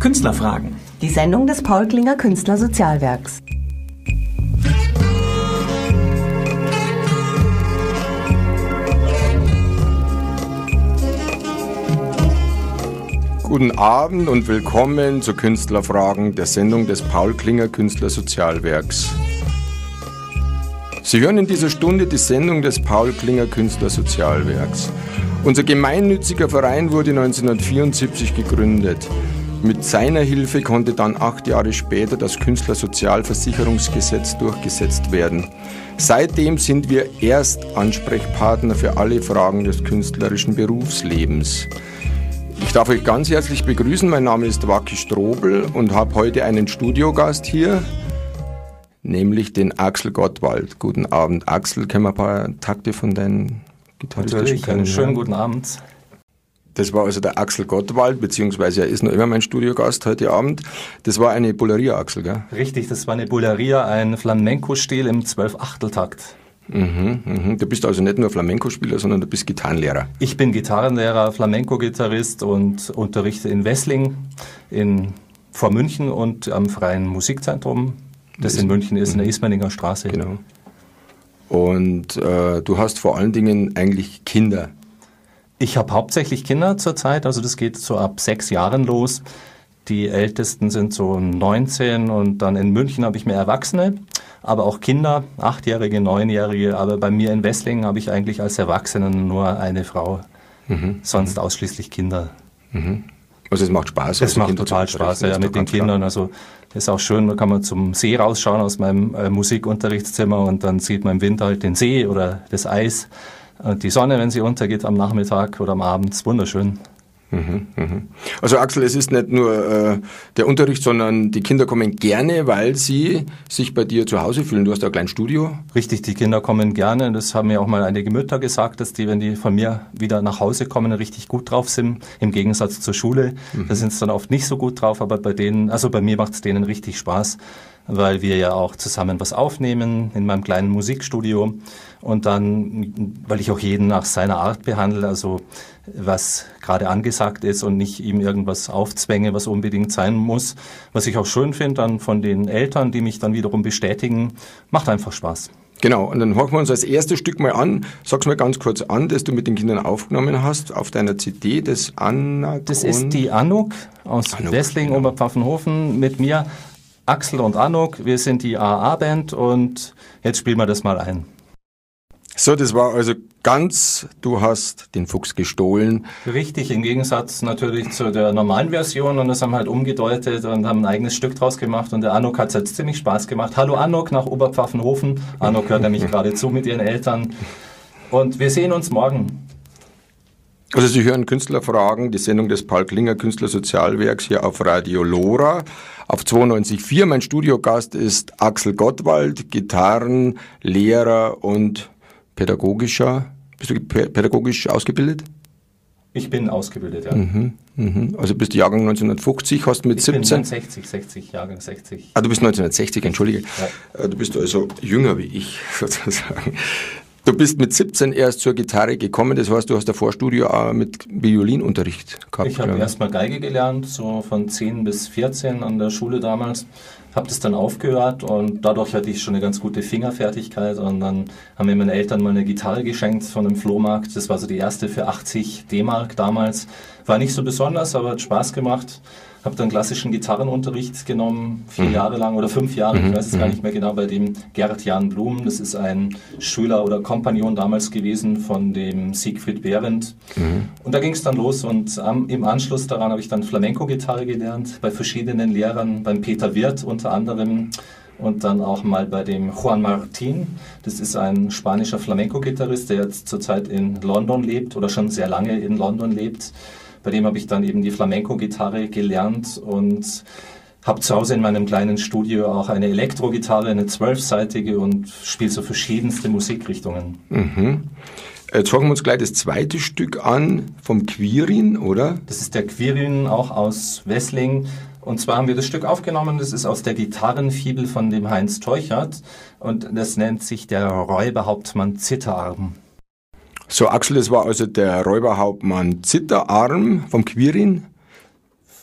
Künstlerfragen. Die Sendung des Paul Klinger Künstlersozialwerks. Guten Abend und willkommen zu Künstlerfragen der Sendung des Paul Klinger Künstlersozialwerks. Sie hören in dieser Stunde die Sendung des Paul Klinger Künstlersozialwerks. Unser gemeinnütziger Verein wurde 1974 gegründet. Mit seiner Hilfe konnte dann acht Jahre später das Künstlersozialversicherungsgesetz durchgesetzt werden. Seitdem sind wir Erstansprechpartner für alle Fragen des künstlerischen Berufslebens. Ich darf euch ganz herzlich begrüßen. Mein Name ist Waki Strobel und habe heute einen Studiogast hier, nämlich den Axel Gottwald. Guten Abend, Axel. Können wir ein paar Takte von deinen gitarristischen Natürlich, einen schönen guten Abend. Das war also der Axel Gottwald, beziehungsweise er ist noch immer mein Studiogast heute Abend. Das war eine Bulleria, Axel, gell? Richtig, das war eine Bulleria, ein Flamenco-Stil im Zwölf-Achteltakt. Mhm, mhm. Du bist also nicht nur Flamenco-Spieler, sondern du bist Gitarrenlehrer. Ich bin Gitarrenlehrer, Flamenco-Gitarrist und unterrichte in Wessling in, vor München und am Freien Musikzentrum, das in München ist, in der mhm. Ismaninger Straße. Genau. Und äh, du hast vor allen Dingen eigentlich Kinder. Ich habe hauptsächlich Kinder zurzeit, also das geht so ab sechs Jahren los. Die Ältesten sind so 19 und dann in München habe ich mehr Erwachsene aber auch Kinder, achtjährige, neunjährige. Aber bei mir in Wesslingen habe ich eigentlich als Erwachsenen nur eine Frau, mhm. sonst ausschließlich Kinder. Mhm. Also es macht Spaß. Es also macht total Spaß, ja, mit den Kindern. Also ist auch schön, da kann man zum See rausschauen aus meinem äh, Musikunterrichtszimmer und dann sieht man im Winter halt den See oder das Eis. Und die Sonne, wenn sie untergeht am Nachmittag oder am Abend, ist wunderschön. Mhm, mhm. Also Axel, es ist nicht nur äh, der Unterricht, sondern die Kinder kommen gerne, weil sie sich bei dir zu Hause fühlen. Du hast ja ein kleines Studio. Richtig, die Kinder kommen gerne. Das haben mir auch mal einige Mütter gesagt, dass die, wenn die von mir wieder nach Hause kommen, richtig gut drauf sind. Im Gegensatz zur Schule. Mhm. Da sind sie dann oft nicht so gut drauf, aber bei denen, also bei mir macht es denen richtig Spaß weil wir ja auch zusammen was aufnehmen in meinem kleinen Musikstudio und dann, weil ich auch jeden nach seiner Art behandle, also was gerade angesagt ist und nicht ihm irgendwas aufzwänge, was unbedingt sein muss. Was ich auch schön finde dann von den Eltern, die mich dann wiederum bestätigen, macht einfach Spaß. Genau, und dann hören wir uns als erstes Stück mal an. Sag's mal ganz kurz an, das du mit den Kindern aufgenommen hast auf deiner CD, das Anna. Das ist die Anuk aus Anuk, Wessling, genau. Oberpfaffenhofen mit mir. Axel und Anuk, wir sind die AA-Band und jetzt spielen wir das mal ein. So, das war also ganz, du hast den Fuchs gestohlen. Richtig, im Gegensatz natürlich zu der normalen Version und das haben halt umgedeutet und haben ein eigenes Stück draus gemacht und der Anuk hat es jetzt ziemlich Spaß gemacht. Hallo Anuk nach Oberpfaffenhofen. Anuk hört nämlich gerade zu mit ihren Eltern und wir sehen uns morgen. Also Sie hören Künstlerfragen, die Sendung des Paul Klinger Künstlersozialwerks hier auf Radio Lora auf 92.4. Mein Studiogast ist Axel Gottwald, Gitarrenlehrer und pädagogischer. Bist du pädagogisch ausgebildet? Ich bin ausgebildet, ja. Mhm, mhm. Also bist du Jahrgang 1950, hast mit ich 17... Bin 60, 60, Jahrgang 60. Ah, du bist 1960, entschuldige. Ja. Äh, du bist also jünger wie ich, sozusagen. Du bist mit 17 erst zur Gitarre gekommen, das heißt, du hast davor Studio auch mit Violinunterricht gehabt. Ich habe erstmal Geige gelernt, so von 10 bis 14 an der Schule damals. Habe das dann aufgehört und dadurch hatte ich schon eine ganz gute Fingerfertigkeit und dann haben mir meine Eltern mal eine Gitarre geschenkt von einem Flohmarkt. Das war so die erste für 80 D-Mark damals. War nicht so besonders, aber hat Spaß gemacht habe dann klassischen Gitarrenunterricht genommen, vier mhm. Jahre lang oder fünf Jahre, mhm. ich weiß es gar mhm. nicht mehr genau, bei dem Gerd Jan Blum. Das ist ein Schüler oder Kompagnon damals gewesen von dem Siegfried Behrendt. Mhm. Und da ging es dann los und am, im Anschluss daran habe ich dann Flamenco-Gitarre gelernt, bei verschiedenen Lehrern, beim Peter Wirth unter anderem und dann auch mal bei dem Juan Martin. Das ist ein spanischer Flamenco-Gitarrist, der jetzt zurzeit in London lebt oder schon sehr lange in London lebt. Bei dem habe ich dann eben die Flamenco-Gitarre gelernt und habe zu Hause in meinem kleinen Studio auch eine Elektro-Gitarre, eine zwölfseitige und spiele so verschiedenste Musikrichtungen. Mhm. Jetzt hören wir uns gleich das zweite Stück an vom Quirin, oder? Das ist der Quirin, auch aus Wessling. Und zwar haben wir das Stück aufgenommen, das ist aus der Gitarrenfibel von dem Heinz Teuchert und das nennt sich der Räuberhauptmann Zitterarm. So, Axel, das war also der Räuberhauptmann Zitterarm vom Quirin.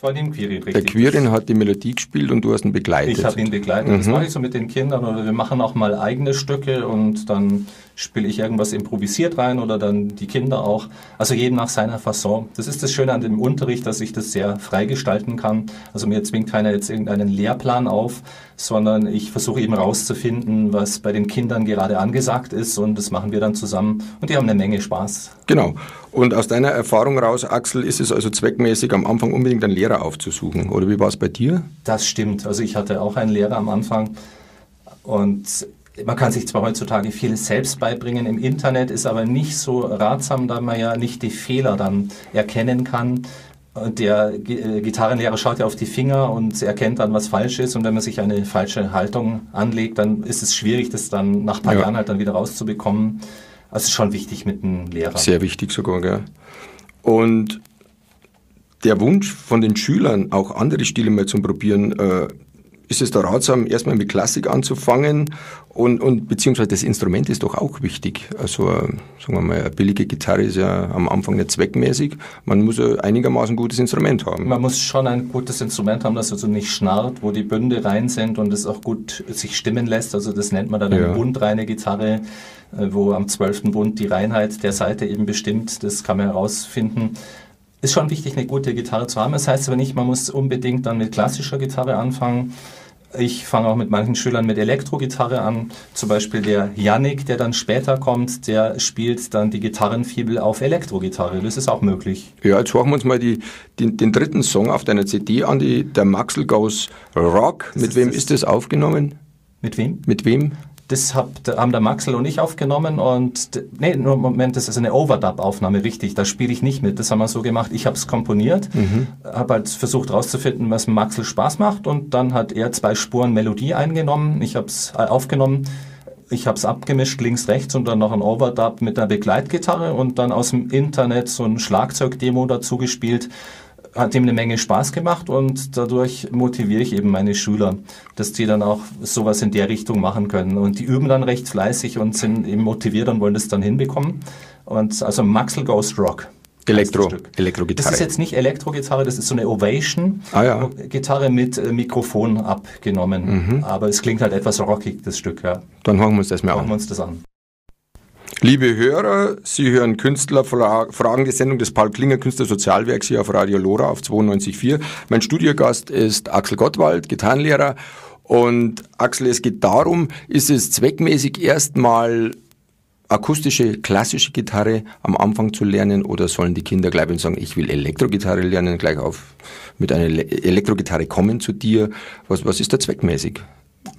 Vadim Quirin, richtig. Der Quirin hat die Melodie gespielt und du hast ihn begleitet. Ich habe ihn begleitet. Mhm. Das mache ich so mit den Kindern oder wir machen auch mal eigene Stücke und dann spiele ich irgendwas improvisiert rein oder dann die Kinder auch. Also jedem nach seiner Fasson. Das ist das Schöne an dem Unterricht, dass ich das sehr frei gestalten kann. Also mir zwingt keiner jetzt irgendeinen Lehrplan auf, sondern ich versuche eben rauszufinden, was bei den Kindern gerade angesagt ist und das machen wir dann zusammen und die haben eine Menge Spaß. Genau. Und aus deiner Erfahrung raus, Axel, ist es also zweckmäßig, am Anfang unbedingt einen Lehrer aufzusuchen. Oder wie war es bei dir? Das stimmt. Also ich hatte auch einen Lehrer am Anfang und man kann sich zwar heutzutage vieles selbst beibringen im Internet, ist aber nicht so ratsam, da man ja nicht die Fehler dann erkennen kann. Der äh, Gitarrenlehrer schaut ja auf die Finger und erkennt dann, was falsch ist. Und wenn man sich eine falsche Haltung anlegt, dann ist es schwierig, das dann nach ein paar ja. Jahren halt dann wieder rauszubekommen. Also ist schon wichtig mit einem Lehrer. Sehr wichtig sogar, gell? Und der Wunsch von den Schülern, auch andere Stile mal zu probieren, äh, ist es da ratsam, erstmal mit Klassik anzufangen und, und beziehungsweise das Instrument ist doch auch wichtig. Also sagen wir mal, eine billige Gitarre ist ja am Anfang nicht zweckmäßig. Man muss ein einigermaßen gutes Instrument haben. Man muss schon ein gutes Instrument haben, das also nicht schnarrt, wo die Bünde rein sind und es auch gut sich stimmen lässt. Also das nennt man dann ja. eine bundreine Gitarre, äh, wo am zwölften Bund die Reinheit der Seite eben bestimmt. Das kann man herausfinden ist schon wichtig, eine gute Gitarre zu haben. Das heißt aber nicht, man muss unbedingt dann mit klassischer Gitarre anfangen. Ich fange auch mit manchen Schülern mit Elektrogitarre an. Zum Beispiel der Yannick, der dann später kommt, der spielt dann die Gitarrenfibel auf Elektrogitarre. Das ist auch möglich. Ja, jetzt hören wir uns mal die, die, den dritten Song auf deiner CD an, die, der Maxel Goes Rock. Das mit wem ist das aufgenommen? Mit wem? Mit wem? Das hab, haben der Maxel und ich aufgenommen und nee, nur Moment, das ist eine Overdub-Aufnahme, richtig. Da spiele ich nicht mit. Das haben wir so gemacht. Ich habe es komponiert, mhm. habe halt versucht herauszufinden, was Maxel Spaß macht und dann hat er zwei Spuren Melodie eingenommen. Ich habe es äh, aufgenommen. Ich habe es abgemischt, links, rechts und dann noch ein Overdub mit einer Begleitgitarre und dann aus dem Internet so ein Schlagzeugdemo dazu gespielt hat ihm eine Menge Spaß gemacht und dadurch motiviere ich eben meine Schüler, dass die dann auch sowas in der Richtung machen können. Und die üben dann recht fleißig und sind eben motiviert und wollen das dann hinbekommen. Und also Maxel Ghost Rock. Elektro, Elektrogitarre. Das ist jetzt nicht Elektrogitarre, das ist so eine Ovation-Gitarre ah, ja. mit äh, Mikrofon abgenommen. Mhm. Aber es klingt halt etwas rockig, das Stück. Ja. Dann hören wir uns das mal an. Hören wir uns das an. Liebe Hörer, Sie hören Künstler Fragen die Sendung des Paul Klinger Künstlersozialwerks hier auf Radio Lora auf 92.4. Mein Studiogast ist Axel Gottwald, Gitarrenlehrer. Und Axel, es geht darum, ist es zweckmäßig erstmal akustische, klassische Gitarre am Anfang zu lernen oder sollen die Kinder gleich und sagen, ich will Elektrogitarre lernen, gleich auf mit einer Elektrogitarre kommen zu dir? Was, was ist da zweckmäßig?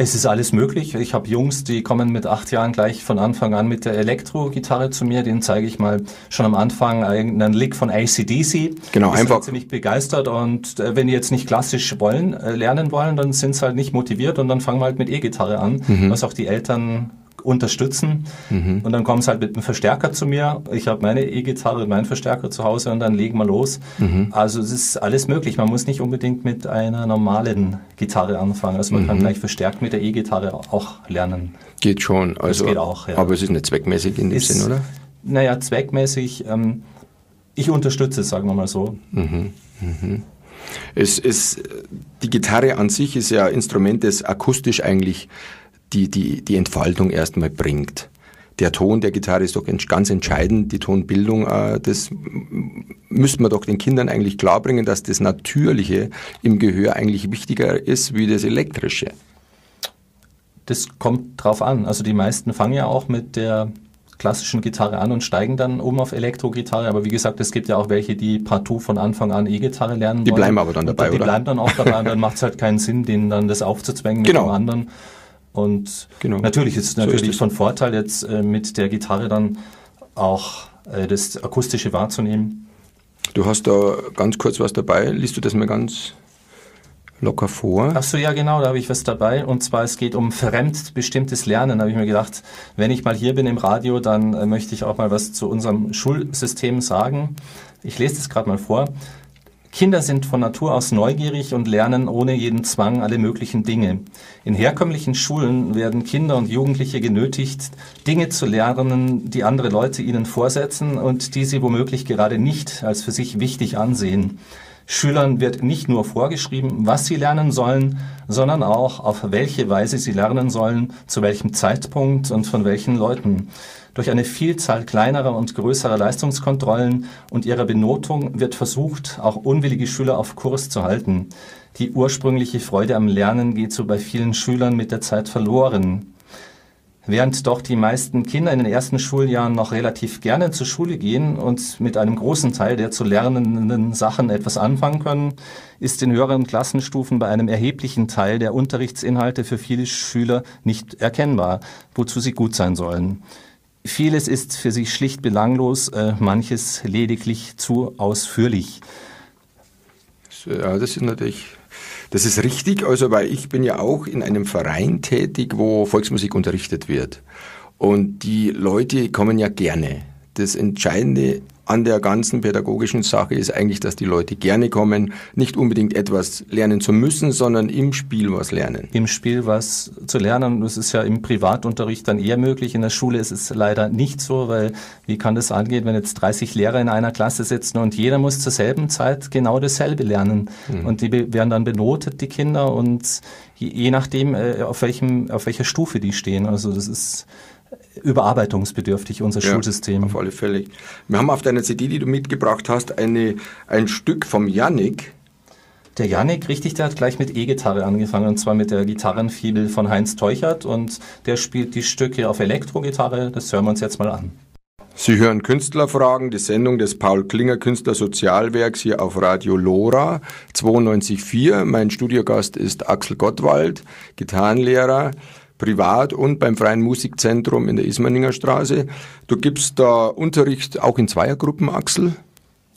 Es ist alles möglich. Ich habe Jungs, die kommen mit acht Jahren gleich von Anfang an mit der Elektro-Gitarre zu mir. Den zeige ich mal schon am Anfang einen Lick von ACDC. Genau, die einfach. Sind ziemlich begeistert und äh, wenn die jetzt nicht klassisch wollen, äh, lernen wollen, dann sind sie halt nicht motiviert und dann fangen wir halt mit E-Gitarre an, mhm. was auch die Eltern unterstützen. Mhm. Und dann kommen sie halt mit einem Verstärker zu mir. Ich habe meine E-Gitarre, meinen Verstärker zu Hause und dann legen wir los. Mhm. Also es ist alles möglich. Man muss nicht unbedingt mit einer normalen Gitarre anfangen. Also man mhm. kann gleich verstärkt mit der E-Gitarre auch lernen. Geht schon. Also, das geht auch, ja. Aber es ist nicht zweckmäßig in dem Sinn, oder? Naja, zweckmäßig. Ähm, ich unterstütze es, sagen wir mal so. Mhm. Mhm. Es ist, die Gitarre an sich ist ja ein Instrument, das akustisch eigentlich die, die, die Entfaltung erstmal bringt. Der Ton der Gitarre ist doch ganz entscheidend, die Tonbildung, äh, das müsste man doch den Kindern eigentlich klarbringen, dass das Natürliche im Gehör eigentlich wichtiger ist wie das Elektrische. Das kommt drauf an. Also die meisten fangen ja auch mit der klassischen Gitarre an und steigen dann um auf Elektrogitarre. Aber wie gesagt, es gibt ja auch welche, die partout von Anfang an E-Gitarre lernen Die wollen. bleiben aber dann dabei, die oder? Die bleiben dann auch dabei und dann macht es halt keinen Sinn, denen dann das aufzuzwängen mit genau. dem anderen. Und genau. natürlich ist es natürlich so ist von Vorteil, jetzt äh, mit der Gitarre dann auch äh, das Akustische wahrzunehmen. Du hast da ganz kurz was dabei. Liest du das mal ganz locker vor? Ach so, ja, genau, da habe ich was dabei. Und zwar, es geht um fremdbestimmtes Lernen. Da habe ich mir gedacht, wenn ich mal hier bin im Radio, dann äh, möchte ich auch mal was zu unserem Schulsystem sagen. Ich lese das gerade mal vor. Kinder sind von Natur aus neugierig und lernen ohne jeden Zwang alle möglichen Dinge. In herkömmlichen Schulen werden Kinder und Jugendliche genötigt, Dinge zu lernen, die andere Leute ihnen vorsetzen und die sie womöglich gerade nicht als für sich wichtig ansehen. Schülern wird nicht nur vorgeschrieben, was sie lernen sollen, sondern auch, auf welche Weise sie lernen sollen, zu welchem Zeitpunkt und von welchen Leuten. Durch eine Vielzahl kleinerer und größerer Leistungskontrollen und ihrer Benotung wird versucht, auch unwillige Schüler auf Kurs zu halten. Die ursprüngliche Freude am Lernen geht so bei vielen Schülern mit der Zeit verloren. Während doch die meisten Kinder in den ersten Schuljahren noch relativ gerne zur Schule gehen und mit einem großen Teil der zu lernenden Sachen etwas anfangen können, ist in höheren Klassenstufen bei einem erheblichen Teil der Unterrichtsinhalte für viele Schüler nicht erkennbar, wozu sie gut sein sollen. Vieles ist für sie schlicht belanglos, äh, manches lediglich zu ausführlich. Ja, das ist natürlich das ist richtig, also weil ich bin ja auch in einem Verein tätig, wo Volksmusik unterrichtet wird. Und die Leute kommen ja gerne. Das Entscheidende an der ganzen pädagogischen Sache ist eigentlich, dass die Leute gerne kommen, nicht unbedingt etwas lernen zu müssen, sondern im Spiel was lernen. Im Spiel was zu lernen, das ist ja im Privatunterricht dann eher möglich. In der Schule ist es leider nicht so, weil wie kann das angehen, wenn jetzt 30 Lehrer in einer Klasse sitzen und jeder muss zur selben Zeit genau dasselbe lernen. Mhm. Und die werden dann benotet, die Kinder, und je, je nachdem, äh, auf, welchem, auf welcher Stufe die stehen. Also das ist überarbeitungsbedürftig, unser ja, Schulsystem. Auf alle Fälle. Wir haben auf deiner CD, die du mitgebracht hast, eine, ein Stück vom Yannick. Der Yannick, richtig, der hat gleich mit E-Gitarre angefangen, und zwar mit der Gitarrenfibel von Heinz Teuchert und der spielt die Stücke auf Elektrogitarre. Das hören wir uns jetzt mal an. Sie hören Künstlerfragen, die Sendung des Paul Klinger Künstler Sozialwerks hier auf Radio Lora 92.4. Mein Studiogast ist Axel Gottwald, Gitarrenlehrer privat und beim Freien Musikzentrum in der Ismaninger Straße. Du gibst da Unterricht auch in Zweiergruppen, Axel?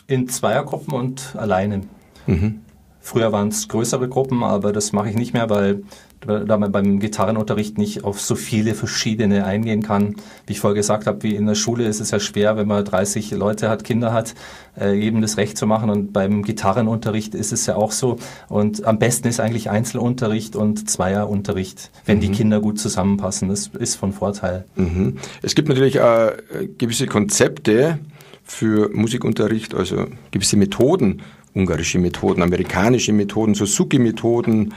In Zweiergruppen und alleine. Mhm. Früher waren es größere Gruppen, aber das mache ich nicht mehr, weil da man beim Gitarrenunterricht nicht auf so viele verschiedene eingehen kann. Wie ich vorher gesagt habe, wie in der Schule ist es ja schwer, wenn man 30 Leute hat, Kinder hat, äh, jedem das Recht zu machen. Und beim Gitarrenunterricht ist es ja auch so. Und am besten ist eigentlich Einzelunterricht und Zweierunterricht, wenn mhm. die Kinder gut zusammenpassen. Das ist von Vorteil. Mhm. Es gibt natürlich äh, gewisse Konzepte für Musikunterricht, also gewisse Methoden, ungarische Methoden, amerikanische Methoden, Suzuki-Methoden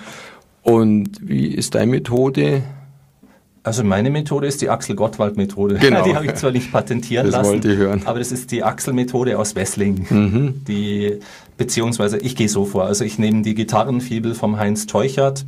und wie ist deine Methode? Also meine Methode ist die Axel Gottwald Methode. Genau. Die habe ich zwar nicht patentieren das lassen, wollte ich hören. aber das ist die Axel Methode aus Wessling. Mhm. Die beziehungsweise ich gehe so vor, also ich nehme die Gitarrenfibel vom Heinz Teuchert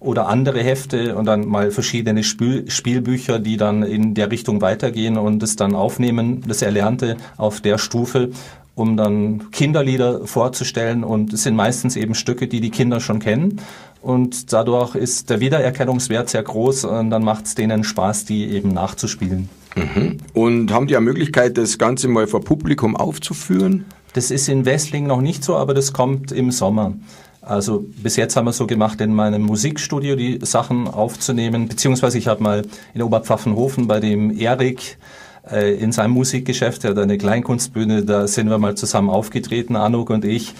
oder andere Hefte und dann mal verschiedene Spiel Spielbücher, die dann in der Richtung weitergehen und es dann aufnehmen, das Erlernte auf der Stufe um dann Kinderlieder vorzustellen und es sind meistens eben Stücke, die die Kinder schon kennen und dadurch ist der Wiedererkennungswert sehr groß und dann macht es denen Spaß, die eben nachzuspielen. Mhm. Und haben die ja Möglichkeit, das Ganze mal vor Publikum aufzuführen? Das ist in Wessling noch nicht so, aber das kommt im Sommer. Also bis jetzt haben wir so gemacht, in meinem Musikstudio die Sachen aufzunehmen, beziehungsweise ich habe mal in Oberpfaffenhofen bei dem Erik in seinem Musikgeschäft, er hat eine Kleinkunstbühne, da sind wir mal zusammen aufgetreten, Anuk und ich.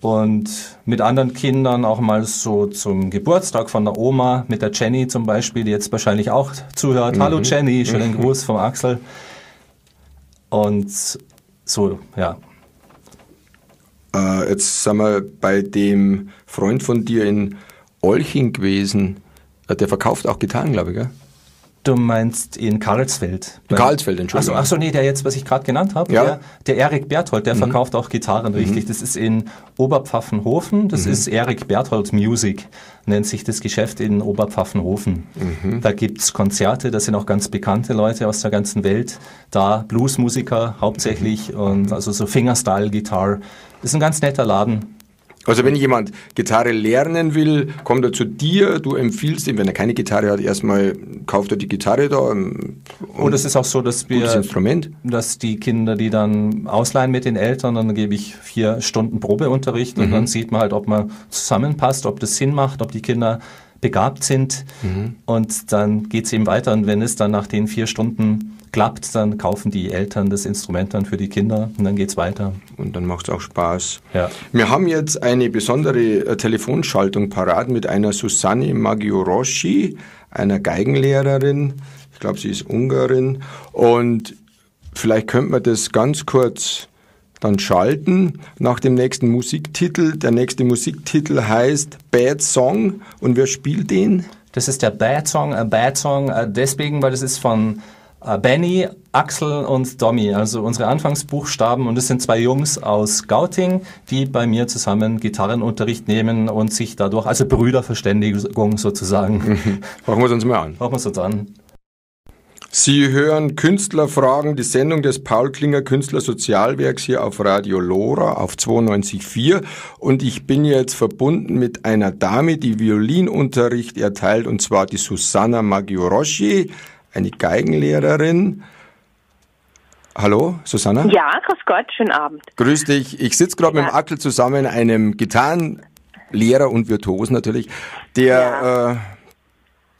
Und mit anderen Kindern auch mal so zum Geburtstag von der Oma, mit der Jenny zum Beispiel, die jetzt wahrscheinlich auch zuhört. Mhm. Hallo Jenny, schönen mhm. Gruß vom Axel. Und so, ja. Äh, jetzt sind wir bei dem Freund von dir in Olching gewesen. Äh, der verkauft auch Gitarren, glaube ich, gell? Du meinst in Karlsfeld. In Karlsfeld, Entschuldigung. Achso, ach nee, der jetzt, was ich gerade genannt habe, ja. der, der Erik Berthold, der mhm. verkauft auch Gitarren, richtig. Mhm. Das ist in Oberpfaffenhofen, das mhm. ist Erik Berthold Music, nennt sich das Geschäft in Oberpfaffenhofen. Mhm. Da gibt's Konzerte, da sind auch ganz bekannte Leute aus der ganzen Welt da, Bluesmusiker hauptsächlich mhm. und also so Fingerstyle-Gitarre. Das ist ein ganz netter Laden. Also wenn jemand Gitarre lernen will, kommt er zu dir, du empfiehlst ihm, wenn er keine Gitarre hat, erstmal kauft er die Gitarre da. Ähm, und es ist auch so, dass wir, Instrument. dass die Kinder, die dann ausleihen mit den Eltern, dann gebe ich vier Stunden Probeunterricht und mhm. dann sieht man halt, ob man zusammenpasst, ob das Sinn macht, ob die Kinder begabt sind mhm. und dann geht es eben weiter und wenn es dann nach den vier Stunden klappt, dann kaufen die Eltern das Instrument dann für die Kinder und dann geht es weiter. Und dann macht es auch Spaß. Ja. Wir haben jetzt eine besondere äh, Telefonschaltung parat mit einer Susanne Magioroshi, einer Geigenlehrerin. Ich glaube, sie ist Ungarin. Und vielleicht könnte man das ganz kurz dann schalten nach dem nächsten Musiktitel. Der nächste Musiktitel heißt Bad Song und wer spielt den? Das ist der Bad Song, a Bad Song, deswegen, weil das ist von Benny, Axel und Domi, also unsere Anfangsbuchstaben. Und es sind zwei Jungs aus Gauting, die bei mir zusammen Gitarrenunterricht nehmen und sich dadurch, also Brüderverständigung sozusagen. Machen wir es uns mal an. Machen wir es uns an. Sie hören Künstlerfragen, die Sendung des Paul Klinger Künstler Sozialwerks hier auf Radio Lora auf 92.4 und ich bin jetzt verbunden mit einer Dame, die Violinunterricht erteilt und zwar die Susanna Maggioroschi, eine Geigenlehrerin. Hallo, Susanna? Ja, grüß Gott, schönen Abend. Grüß dich. Ich sitze gerade ja. mit dem Ackel zusammen, einem Gitarrenlehrer und Virtuos natürlich, der ja. äh,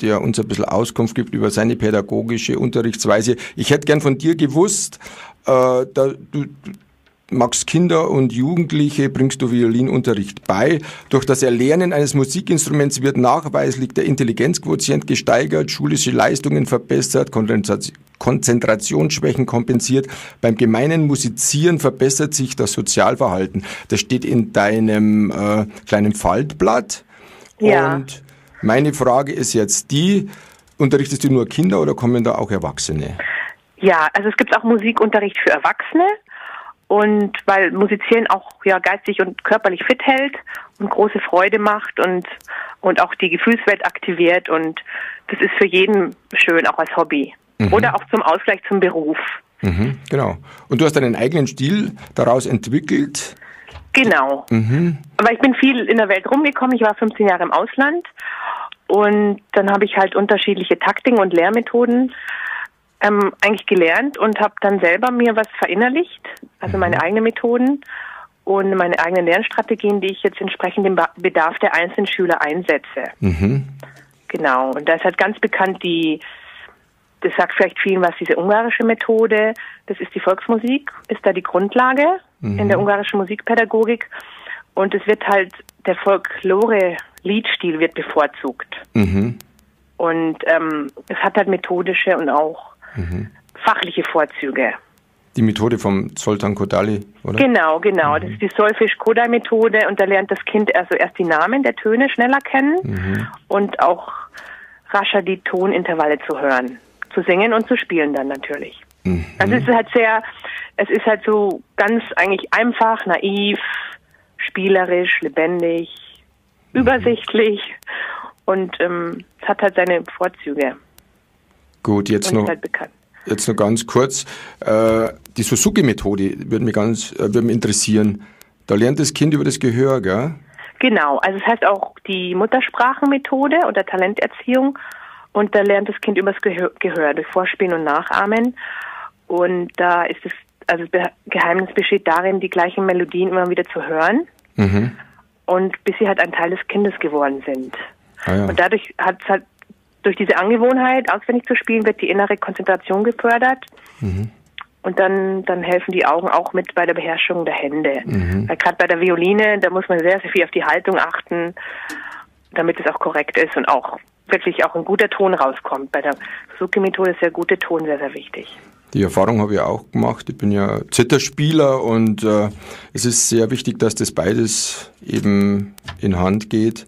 der uns ein bisschen Auskunft gibt über seine pädagogische Unterrichtsweise. Ich hätte gern von dir gewusst, äh, da, du, magst Kinder und Jugendliche, bringst du Violinunterricht bei. Durch das Erlernen eines Musikinstruments wird nachweislich der Intelligenzquotient gesteigert, schulische Leistungen verbessert, Konzentrationsschwächen kompensiert. Beim gemeinen Musizieren verbessert sich das Sozialverhalten. Das steht in deinem äh, kleinen Faltblatt. Ja. Und meine Frage ist jetzt die, unterrichtest du nur Kinder oder kommen da auch Erwachsene? Ja, also es gibt auch Musikunterricht für Erwachsene und weil Musizieren auch ja geistig und körperlich fit hält und große Freude macht und und auch die Gefühlswelt aktiviert und das ist für jeden schön auch als Hobby mhm. oder auch zum Ausgleich zum Beruf. Mhm, genau. Und du hast deinen eigenen Stil daraus entwickelt. Genau. Mhm. Weil ich bin viel in der Welt rumgekommen. Ich war 15 Jahre im Ausland und dann habe ich halt unterschiedliche Taktiken und Lehrmethoden ähm, eigentlich gelernt und habe dann selber mir was verinnerlicht, also meine mhm. eigenen Methoden und meine eigenen Lernstrategien, die ich jetzt entsprechend dem Bedarf der einzelnen Schüler einsetze. Mhm. Genau. Und da ist halt ganz bekannt die, das sagt vielleicht vielen was, diese ungarische Methode. Das ist die Volksmusik, ist da die Grundlage mhm. in der ungarischen Musikpädagogik. Und es wird halt der Folklore-Liedstil wird bevorzugt. Mhm. Und ähm, es hat halt methodische und auch mhm. fachliche Vorzüge. Die Methode vom Zoltan Kodali, oder? Genau, genau. Mhm. Das ist die Solfisch-Kodai-Methode und da lernt das Kind also erst die Namen der Töne schneller kennen mhm. und auch rascher die Tonintervalle zu hören. Zu singen und zu spielen dann natürlich. Mhm. Also es ist halt sehr, es ist halt so ganz eigentlich einfach, naiv, spielerisch, lebendig, mhm. übersichtlich und ähm, es hat halt seine Vorzüge. Gut, jetzt noch. Halt jetzt noch ganz kurz. Äh, die Suzuki-Methode würde mich ganz äh, würde mich interessieren. Da lernt das Kind über das Gehör, gell? Genau, also es heißt auch die Muttersprachenmethode oder Talenterziehung. Und da lernt das Kind über das Gehör, Gehör durch Vorspielen und Nachahmen. Und da ist es, also das Geheimnis besteht darin, die gleichen Melodien immer wieder zu hören. Mhm. Und bis sie halt ein Teil des Kindes geworden sind. Ah, ja. Und dadurch hat es halt durch diese Angewohnheit, auswendig zu spielen, wird die innere Konzentration gefördert. Mhm. Und dann, dann helfen die Augen auch mit bei der Beherrschung der Hände. Mhm. Weil gerade bei der Violine, da muss man sehr, sehr viel auf die Haltung achten, damit es auch korrekt ist und auch wirklich auch ein guter Ton rauskommt. Bei der Suzuki-Methode ist der gute Ton sehr, sehr wichtig. Die Erfahrung habe ich auch gemacht. Ich bin ja Zitterspieler und äh, es ist sehr wichtig, dass das beides eben in Hand geht.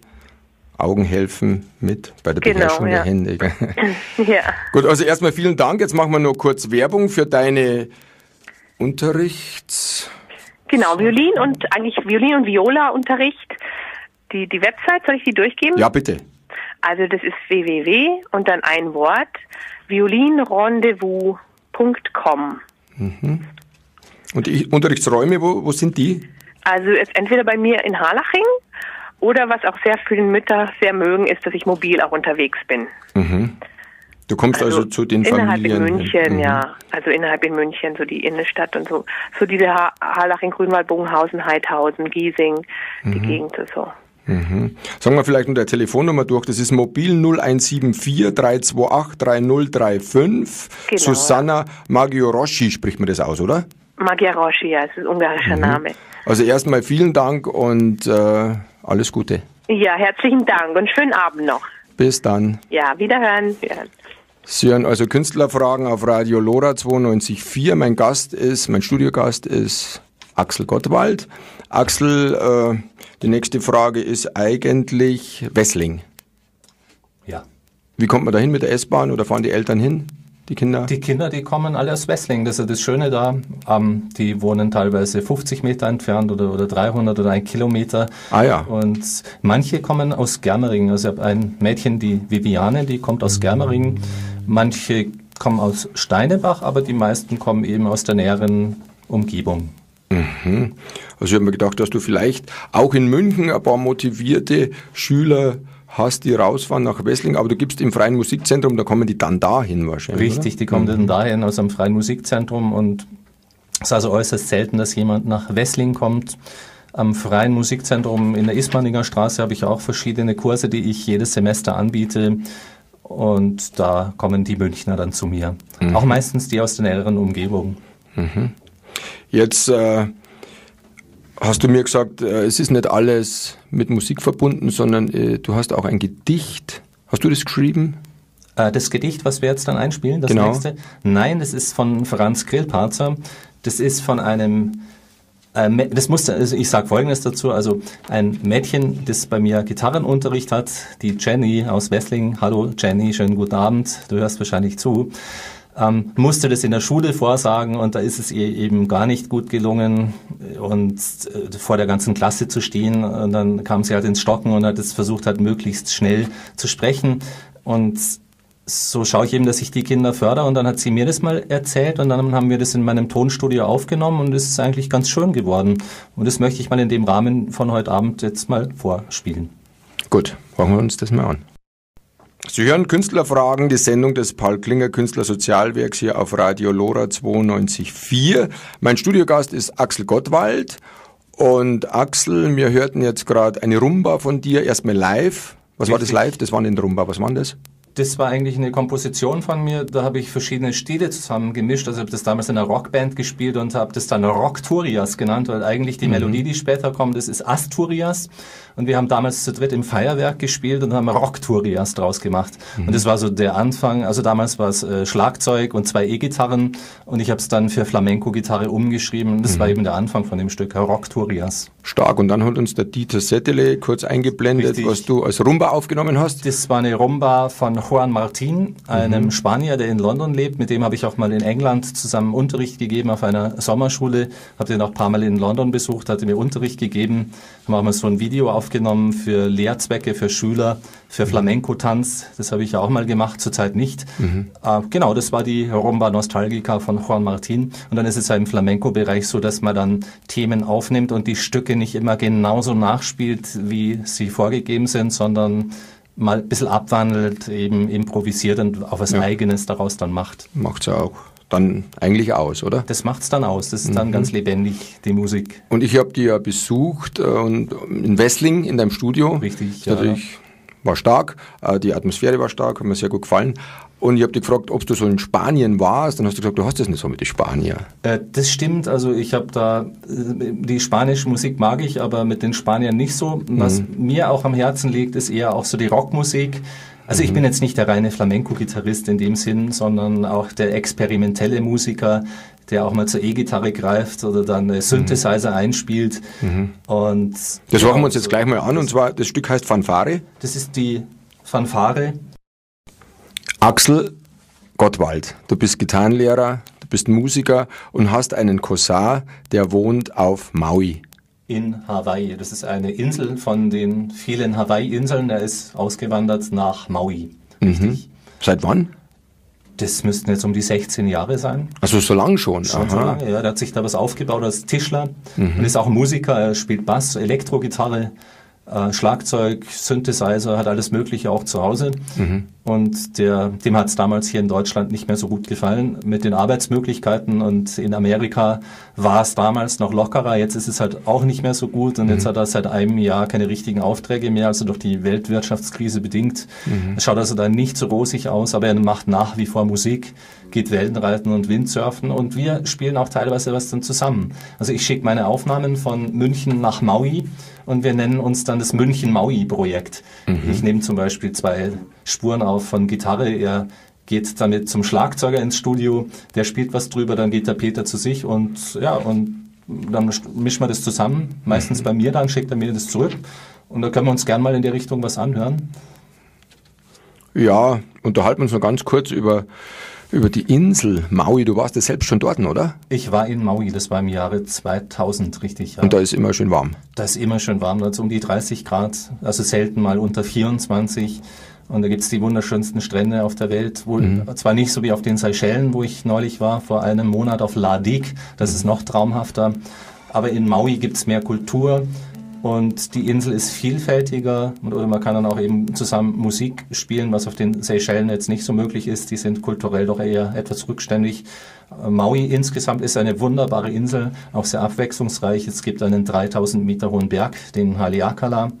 Augen helfen mit bei der genau, Beherrschung ja. der Hände. ja. Gut, also erstmal vielen Dank. Jetzt machen wir nur kurz Werbung für deine Unterrichts. Genau, Violin und eigentlich Violin und Viola-Unterricht. Die, die Website, soll ich die durchgeben? Ja, bitte. Also das ist www und dann ein Wort violinrendezvous.com. Mhm. Und die Unterrichtsräume, wo, wo sind die? Also ist entweder bei mir in Harlaching oder was auch sehr viele Mütter sehr mögen, ist, dass ich mobil auch unterwegs bin. Mhm. Du kommst also, also, zu den innerhalb Familien? Innerhalb in München, mhm. ja. Also innerhalb in München, so die Innenstadt und so. So diese ha Harlaching, Grünwald, Bogenhausen, Heidhausen, Giesing, mhm. die Gegend so. Mhm. Sagen wir vielleicht der Telefonnummer durch. Das ist mobil 0174 328 3035. Genau. Susanna Magioroschi spricht man das aus, oder? Magioroschi, ja, das ist ein ungarischer mhm. Name. Also erstmal vielen Dank und äh, alles Gute. Ja, herzlichen Dank und schönen Abend noch. Bis dann. Ja, wiederhören. wiederhören. Sie hören also Künstlerfragen auf Radio Lora 92.4. Mein Gast ist, mein Studiogast ist Axel Gottwald. Axel, äh, die nächste Frage ist eigentlich Wessling. Ja. Wie kommt man da hin mit der S-Bahn oder fahren die Eltern hin? Die Kinder? Die Kinder, die kommen alle aus Wessling. Das ist das Schöne da. Ähm, die wohnen teilweise 50 Meter entfernt oder, oder 300 oder ein Kilometer. Ah ja. Und manche kommen aus Germering. Also ich habe ein Mädchen, die Viviane, die kommt aus Germering. Manche kommen aus Steinebach, aber die meisten kommen eben aus der näheren Umgebung. Mhm. Also ich habe mir gedacht, dass du vielleicht auch in München ein paar motivierte Schüler hast, die rausfahren nach Wessling, aber du gibst im Freien Musikzentrum, da kommen die dann dahin wahrscheinlich. Richtig, oder? die kommen dann dahin aus dem Freien Musikzentrum und es ist also äußerst selten, dass jemand nach Wessling kommt. Am Freien Musikzentrum in der Ismaninger Straße habe ich auch verschiedene Kurse, die ich jedes Semester anbiete. Und da kommen die Münchner dann zu mir. Mhm. Auch meistens die aus der näheren Umgebung. Mhm. Jetzt äh, hast du mir gesagt, äh, es ist nicht alles mit Musik verbunden, sondern äh, du hast auch ein Gedicht. Hast du das geschrieben? Äh, das Gedicht, was wir jetzt dann einspielen, das genau. nächste? Nein, das ist von Franz Grillparzer. Das ist von einem das musste, also ich sage Folgendes dazu, also ein Mädchen, das bei mir Gitarrenunterricht hat, die Jenny aus Wessling, hallo Jenny, schönen guten Abend, du hörst wahrscheinlich zu, ähm, musste das in der Schule vorsagen und da ist es ihr eben gar nicht gut gelungen und äh, vor der ganzen Klasse zu stehen und dann kam sie halt ins Stocken und hat es versucht halt möglichst schnell zu sprechen und so schaue ich eben, dass ich die Kinder fördere und dann hat sie mir das mal erzählt und dann haben wir das in meinem Tonstudio aufgenommen und es ist eigentlich ganz schön geworden. Und das möchte ich mal in dem Rahmen von heute Abend jetzt mal vorspielen. Gut, machen wir uns das mal an. Sie hören Künstlerfragen, die Sendung des Paul Klinger Künstler Sozialwerks hier auf Radio Lora 92.4. Mein Studiogast ist Axel Gottwald. Und Axel, wir hörten jetzt gerade eine Rumba von dir, erstmal live. Was Richtig. war das live? Das war in Rumba. Was war das? Das war eigentlich eine Komposition von mir. Da habe ich verschiedene Stile zusammen gemischt. Also ich habe das damals in einer Rockband gespielt und habe das dann Rockturias genannt, weil eigentlich die mhm. Melodie, die später kommt, das ist Asturias. Und wir haben damals zu dritt im Feuerwerk gespielt und haben Rockturias draus gemacht. Mhm. Und das war so der Anfang. Also damals war es äh, Schlagzeug und zwei E-Gitarren und ich habe es dann für Flamenco-Gitarre umgeschrieben. Das mhm. war eben der Anfang von dem Stück Rockturias. Stark. Und dann hat uns der Dieter Settele kurz eingeblendet, Richtig. was du als Rumba aufgenommen hast. Das war eine Rumba von Juan Martin, einem mhm. Spanier, der in London lebt. Mit dem habe ich auch mal in England zusammen Unterricht gegeben auf einer Sommerschule. Habe den auch ein paar Mal in London besucht, hatte mir Unterricht gegeben. Haben auch mal so ein Video auf aufgenommen für Lehrzwecke, für Schüler, für mhm. Flamenco-Tanz. Das habe ich ja auch mal gemacht, zurzeit nicht. Mhm. Äh, genau, das war die Rumba Nostalgica von Juan Martin. Und dann ist es ja im Flamenco-Bereich so, dass man dann Themen aufnimmt und die Stücke nicht immer genauso nachspielt, wie sie vorgegeben sind, sondern mal ein bisschen abwandelt, eben improvisiert und auch was ja. Eigenes daraus dann macht. Macht's ja auch dann eigentlich aus, oder? Das macht's dann aus. Das ist dann mhm. ganz lebendig, die Musik. Und ich habe die ja besucht äh, und in Wessling in deinem Studio. Richtig, ja. Natürlich war stark, äh, die Atmosphäre war stark, hat mir sehr gut gefallen. Und ich habe dich gefragt, ob du so in Spanien warst. Dann hast du gesagt, du hast das nicht so mit den Spanier. Äh, das stimmt. Also ich habe da, äh, die spanische Musik mag ich, aber mit den Spaniern nicht so. Was mhm. mir auch am Herzen liegt, ist eher auch so die Rockmusik. Also ich bin jetzt nicht der reine Flamenco-Gitarrist in dem Sinn, sondern auch der experimentelle Musiker, der auch mal zur E-Gitarre greift oder dann eine Synthesizer mhm. einspielt. Mhm. Und das ja, machen wir uns jetzt gleich mal an. Und zwar, das Stück heißt Fanfare. Das ist die Fanfare. Axel Gottwald, du bist Gitarrenlehrer, du bist Musiker und hast einen Cousin, der wohnt auf Maui in Hawaii. Das ist eine Insel von den vielen Hawaii-Inseln. Er ist ausgewandert nach Maui. Mhm. Seit wann? Das müssten jetzt um die 16 Jahre sein. Also so lange schon? Schon Aha. so lange, ja. Der hat sich da was aufgebaut als Tischler mhm. und ist auch Musiker. Er spielt Bass, Elektrogitarre, äh, Schlagzeug, Synthesizer, hat alles Mögliche auch zu Hause. Mhm. Und der, dem hat es damals hier in Deutschland nicht mehr so gut gefallen mit den Arbeitsmöglichkeiten. Und in Amerika war es damals noch lockerer. Jetzt ist es halt auch nicht mehr so gut. Und mhm. jetzt hat er seit einem Jahr keine richtigen Aufträge mehr, also durch die Weltwirtschaftskrise bedingt. Mhm. Es schaut also da nicht so rosig aus, aber er macht nach wie vor Musik, geht Wellenreiten und Windsurfen. Und wir spielen auch teilweise was dann zusammen. Also ich schicke meine Aufnahmen von München nach Maui und wir nennen uns dann das München-Maui-Projekt. Mhm. Ich nehme zum Beispiel zwei Spuren auf von Gitarre. Er geht damit zum Schlagzeuger ins Studio, der spielt was drüber, dann geht der Peter zu sich und ja, und dann mischen wir das zusammen, meistens bei mir dann, schickt er mir das zurück und da können wir uns gern mal in die Richtung was anhören. Ja, unterhalten wir uns noch ganz kurz über, über die Insel Maui. Du warst ja selbst schon dort, oder? Ich war in Maui, das war im Jahre 2000, richtig. Ja. Und da ist immer schön warm? Da ist immer schön warm, da ist um die 30 Grad, also selten mal unter 24. Und da gibt's die wunderschönsten Strände auf der Welt. Wohl mhm. zwar nicht so wie auf den Seychellen, wo ich neulich war, vor einem Monat auf La Digue. Das ist noch traumhafter. Aber in Maui gibt's mehr Kultur. Und die Insel ist vielfältiger oder man kann dann auch eben zusammen Musik spielen, was auf den Seychellen jetzt nicht so möglich ist. Die sind kulturell doch eher etwas rückständig. Maui insgesamt ist eine wunderbare Insel, auch sehr abwechslungsreich. Es gibt einen 3000 Meter hohen Berg, den Haleakala.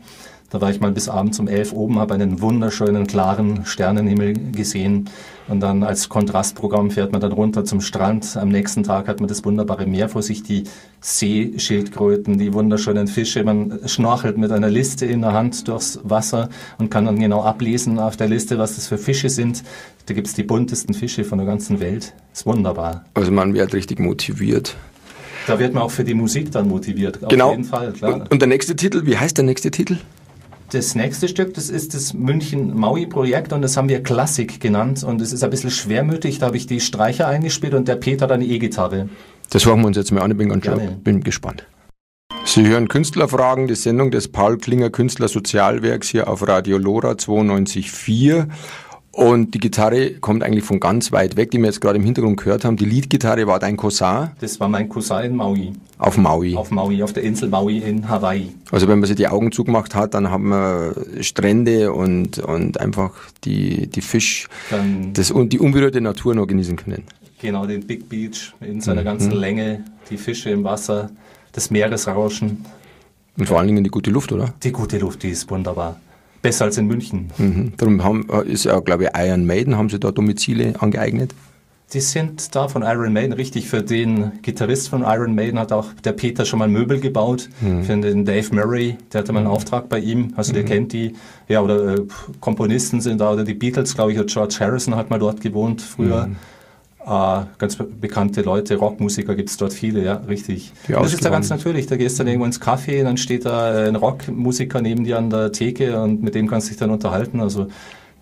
Da war ich mal bis abends um elf oben, habe einen wunderschönen, klaren Sternenhimmel gesehen. Und dann als Kontrastprogramm fährt man dann runter zum Strand. Am nächsten Tag hat man das wunderbare Meer vor sich, die Seeschildkröten, die wunderschönen Fische. Man schnorchelt mit einer Liste in der Hand durchs Wasser und kann dann genau ablesen auf der Liste, was das für Fische sind. Da gibt's die buntesten Fische von der ganzen Welt. Ist wunderbar. Also man wird richtig motiviert. Da wird man auch für die Musik dann motiviert. Auf genau. jeden Fall, klar. Und, und der nächste Titel, wie heißt der nächste Titel? Das nächste Stück, das ist das München-Maui-Projekt und das haben wir Klassik genannt und es ist ein bisschen schwermütig, da habe ich die Streicher eingespielt und der Peter dann die E-Gitarre. Das machen wir uns jetzt mal an, ich bin, bin gespannt. Sie hören Künstlerfragen, die Sendung des Paul Klinger Künstler Sozialwerks hier auf Radio Lora 92.4 und die Gitarre kommt eigentlich von ganz weit weg, die wir jetzt gerade im Hintergrund gehört haben. Die Leadgitarre war dein Cousin? Das war mein Cousin in Maui. Auf Maui? Auf Maui, auf der Insel Maui in Hawaii. Also wenn man sich die Augen zugemacht hat, dann haben wir Strände und, und einfach die, die Fisch dann das, und die unberührte Natur noch genießen können. Genau, den Big Beach in seiner mhm. ganzen. Länge, die Fische im Wasser, das Meeresrauschen. Und vor allen Dingen die gute Luft, oder? Die gute Luft, die ist wunderbar. Besser als in München. Mhm. Darum haben, äh, ist ja, glaube ich, Iron Maiden, haben sie da Domizile angeeignet? Die sind da von Iron Maiden, richtig. Für den Gitarrist von Iron Maiden hat auch der Peter schon mal Möbel gebaut. Mhm. Für den Dave Murray, der hatte mal einen mhm. Auftrag bei ihm. Also der mhm. kennt die, ja, oder äh, Komponisten sind da, oder die Beatles, glaube ich, oder George Harrison hat mal dort gewohnt früher. Mhm. Äh, ganz bekannte Leute, Rockmusiker gibt es dort viele, ja, richtig. Das ist da ganz natürlich. Da gehst du dann irgendwo ins Café, dann steht da ein Rockmusiker neben dir an der Theke und mit dem kannst du dich dann unterhalten. Also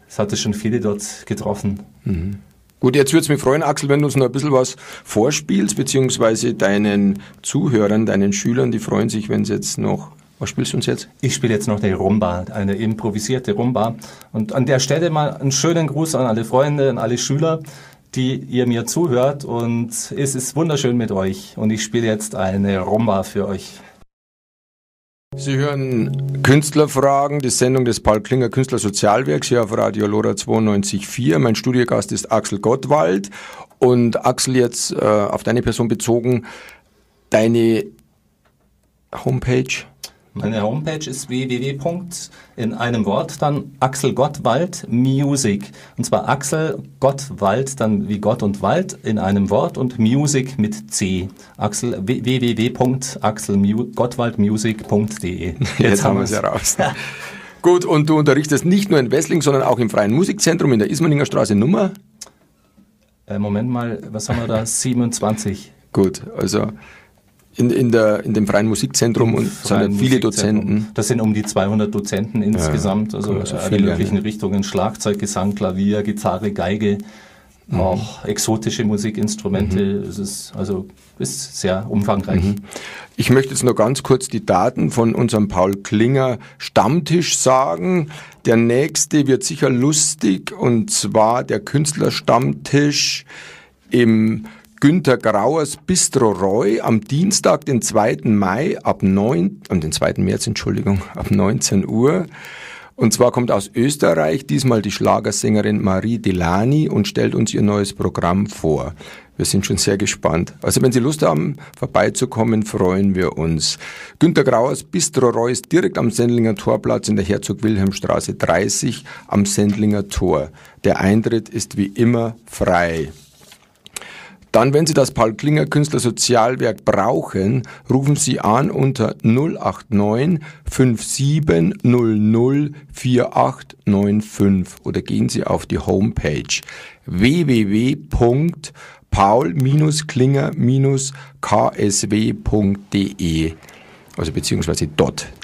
es hatte schon viele dort getroffen. Mhm. Gut, jetzt würde es mich freuen, Axel, wenn du uns noch ein bisschen was vorspielst, beziehungsweise deinen Zuhörern, deinen Schülern, die freuen sich, wenn sie jetzt noch was spielst du uns jetzt? Ich spiele jetzt noch die Rumba, eine improvisierte Rumba. Und an der Stelle mal einen schönen Gruß an alle Freunde, an alle Schüler die ihr mir zuhört und es ist wunderschön mit euch und ich spiele jetzt eine Rumba für euch. Sie hören Künstlerfragen, die Sendung des Paul Klinger Künstlersozialwerks hier auf Radio Lora 92.4. Mein Studiogast ist Axel Gottwald und Axel jetzt äh, auf deine Person bezogen, deine Homepage meine Homepage ist www. in einem Wort dann Axel Gottwald Music. Und zwar Axel Gottwald, dann wie Gott und Wald in einem Wort und Music mit C. Axel www.axelgottwaldmusic.de. Jetzt, Jetzt haben wir es ja raus. Gut, und du unterrichtest nicht nur in Wessling, sondern auch im Freien Musikzentrum in der Ismaninger Straße Nummer? Äh, Moment mal, was haben wir da? 27. Gut, also in, in, der, in dem Freien Musikzentrum und sind viele Dozenten. Das sind um die 200 Dozenten insgesamt, ja, also, also alle möglichen Richtungen, Schlagzeug, Gesang, Klavier, Gitarre, Geige, mhm. auch exotische Musikinstrumente. Mhm. Es ist also ist sehr umfangreich. Mhm. Ich möchte jetzt noch ganz kurz die Daten von unserem Paul Klinger Stammtisch sagen. Der nächste wird sicher lustig und zwar der Künstlerstammtisch im Günter Grauers Bistro Roy am Dienstag, den 2. Mai ab 9, und den 2. März, Entschuldigung, ab 19 Uhr. Und zwar kommt aus Österreich diesmal die Schlagersängerin Marie Delani und stellt uns ihr neues Programm vor. Wir sind schon sehr gespannt. Also wenn Sie Lust haben, vorbeizukommen, freuen wir uns. Günter Grauers Bistro Roy ist direkt am Sendlinger Torplatz in der Herzog-Wilhelm-Straße 30 am Sendlinger Tor. Der Eintritt ist wie immer frei. Dann, wenn Sie das Paul Klinger Künstler Sozialwerk brauchen, rufen Sie an unter 089 5700 4895 oder gehen Sie auf die Homepage www paul-klinger-ksw.de also beziehungsweise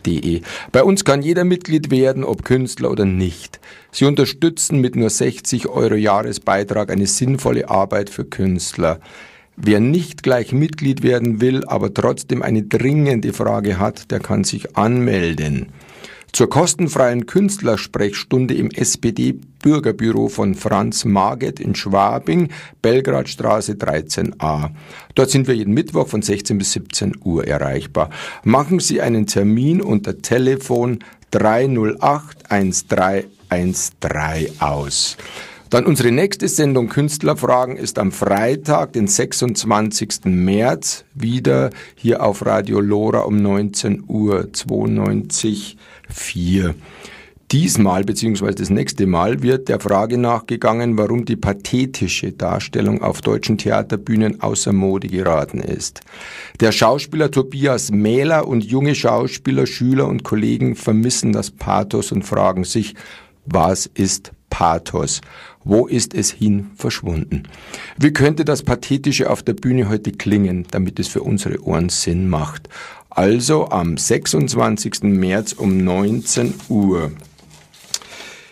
.de. Bei uns kann jeder Mitglied werden, ob Künstler oder nicht. Sie unterstützen mit nur 60 Euro Jahresbeitrag eine sinnvolle Arbeit für Künstler. Wer nicht gleich Mitglied werden will, aber trotzdem eine dringende Frage hat, der kann sich anmelden. Zur kostenfreien Künstlersprechstunde im SPD-Bürgerbüro von Franz Marget in Schwabing, Belgradstraße 13a. Dort sind wir jeden Mittwoch von 16 bis 17 Uhr erreichbar. Machen Sie einen Termin unter Telefon 308 1313 aus. Dann unsere nächste Sendung Künstlerfragen ist am Freitag, den 26. März, wieder hier auf Radio Lora um 19 Uhr 92.4. Diesmal bzw. das nächste Mal wird der Frage nachgegangen, warum die pathetische Darstellung auf deutschen Theaterbühnen außer Mode geraten ist. Der Schauspieler Tobias Mähler und junge Schauspieler, Schüler und Kollegen vermissen das Pathos und fragen sich, was ist Pathos? Wo ist es hin verschwunden? Wie könnte das Pathetische auf der Bühne heute klingen, damit es für unsere Ohren Sinn macht? Also am 26. März um 19 Uhr.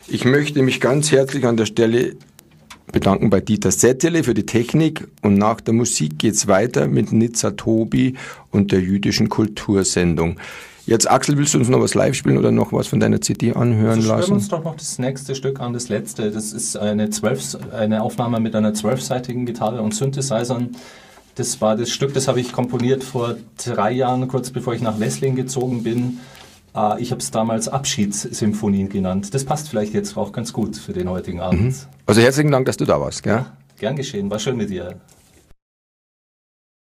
Ich möchte mich ganz herzlich an der Stelle bedanken bei Dieter Settele für die Technik und nach der Musik geht's weiter mit Nizza Tobi und der jüdischen Kultursendung. Jetzt, Axel, willst du uns noch was live spielen oder noch was von deiner CD anhören also lassen? Wir uns doch noch das nächste Stück an, das letzte. Das ist eine, zwölf, eine Aufnahme mit einer zwölfseitigen Gitarre und Synthesizern. Das war das Stück, das habe ich komponiert vor drei Jahren, kurz bevor ich nach Wesling gezogen bin. Ah, ich habe es damals Abschiedssymphonie genannt. Das passt vielleicht jetzt auch ganz gut für den heutigen Abend. Mhm. Also herzlichen Dank, dass du da warst. Gell? Ja, gern geschehen, war schön mit dir.